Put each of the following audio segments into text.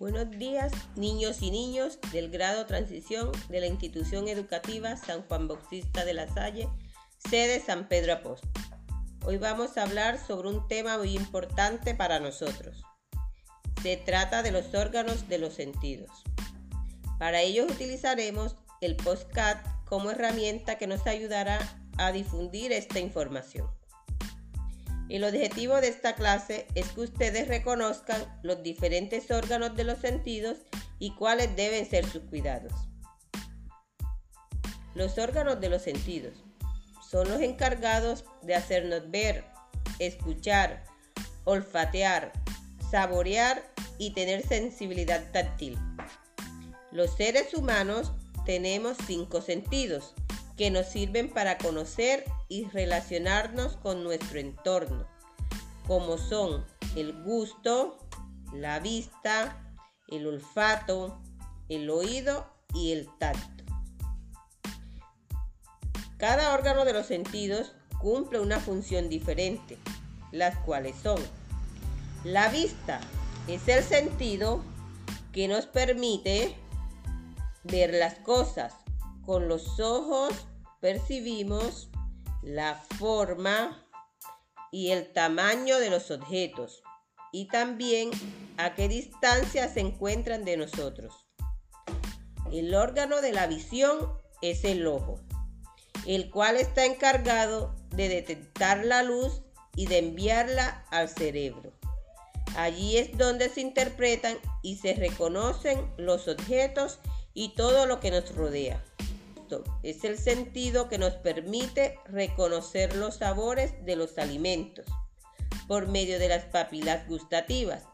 Buenos días, niños y niños del grado Transición de la institución educativa San Juan Bautista de la Salle, sede San Pedro Apóstol. Hoy vamos a hablar sobre un tema muy importante para nosotros. Se trata de los órganos de los sentidos. Para ello utilizaremos el postcat como herramienta que nos ayudará a difundir esta información. El objetivo de esta clase es que ustedes reconozcan los diferentes órganos de los sentidos y cuáles deben ser sus cuidados. Los órganos de los sentidos son los encargados de hacernos ver, escuchar, olfatear, saborear y tener sensibilidad táctil. Los seres humanos tenemos cinco sentidos que nos sirven para conocer y relacionarnos con nuestro entorno, como son el gusto, la vista, el olfato, el oído y el tacto. Cada órgano de los sentidos cumple una función diferente, las cuales son la vista es el sentido que nos permite ver las cosas, con los ojos percibimos la forma y el tamaño de los objetos y también a qué distancia se encuentran de nosotros. El órgano de la visión es el ojo, el cual está encargado de detectar la luz y de enviarla al cerebro. Allí es donde se interpretan y se reconocen los objetos y todo lo que nos rodea es el sentido que nos permite reconocer los sabores de los alimentos por medio de las papilas gustativas,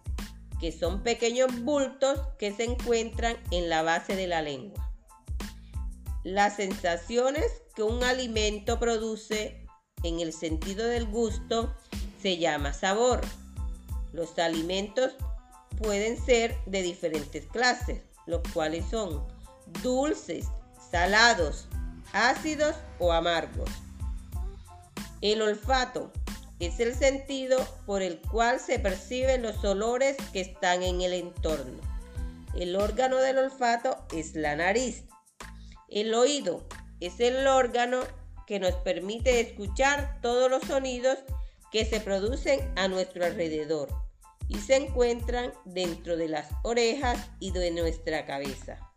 que son pequeños bultos que se encuentran en la base de la lengua. Las sensaciones que un alimento produce en el sentido del gusto se llama sabor. Los alimentos pueden ser de diferentes clases, los cuales son dulces, salados, ácidos o amargos. El olfato es el sentido por el cual se perciben los olores que están en el entorno. El órgano del olfato es la nariz. El oído es el órgano que nos permite escuchar todos los sonidos que se producen a nuestro alrededor y se encuentran dentro de las orejas y de nuestra cabeza.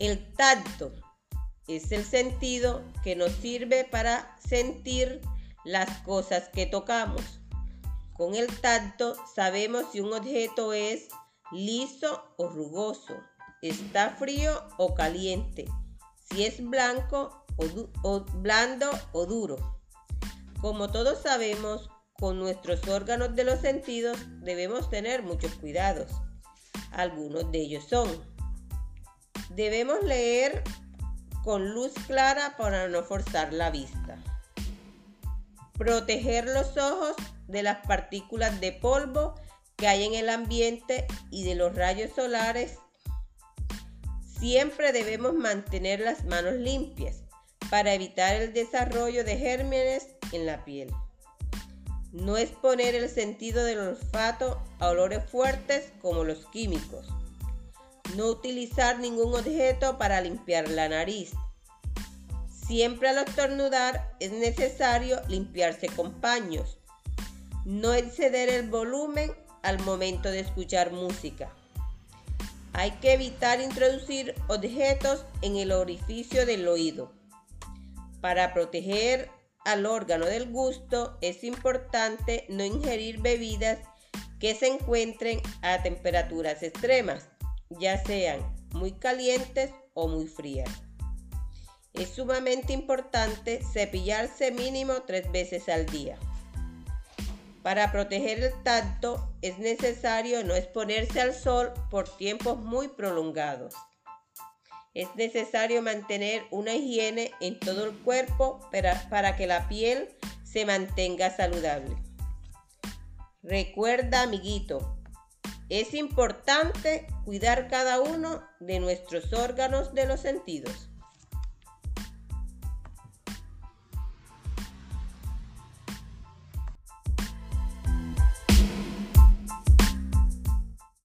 El tacto es el sentido que nos sirve para sentir las cosas que tocamos. Con el tacto sabemos si un objeto es liso o rugoso, está frío o caliente, si es blanco o, blando o duro. Como todos sabemos, con nuestros órganos de los sentidos debemos tener muchos cuidados. Algunos de ellos son Debemos leer con luz clara para no forzar la vista. Proteger los ojos de las partículas de polvo que hay en el ambiente y de los rayos solares. Siempre debemos mantener las manos limpias para evitar el desarrollo de gérmenes en la piel. No exponer el sentido del olfato a olores fuertes como los químicos no utilizar ningún objeto para limpiar la nariz. Siempre al estornudar es necesario limpiarse con paños. No exceder el volumen al momento de escuchar música. Hay que evitar introducir objetos en el orificio del oído. Para proteger al órgano del gusto es importante no ingerir bebidas que se encuentren a temperaturas extremas ya sean muy calientes o muy frías. Es sumamente importante cepillarse mínimo tres veces al día. Para proteger el tacto es necesario no exponerse al sol por tiempos muy prolongados. Es necesario mantener una higiene en todo el cuerpo para, para que la piel se mantenga saludable. Recuerda, amiguito, es importante cuidar cada uno de nuestros órganos de los sentidos.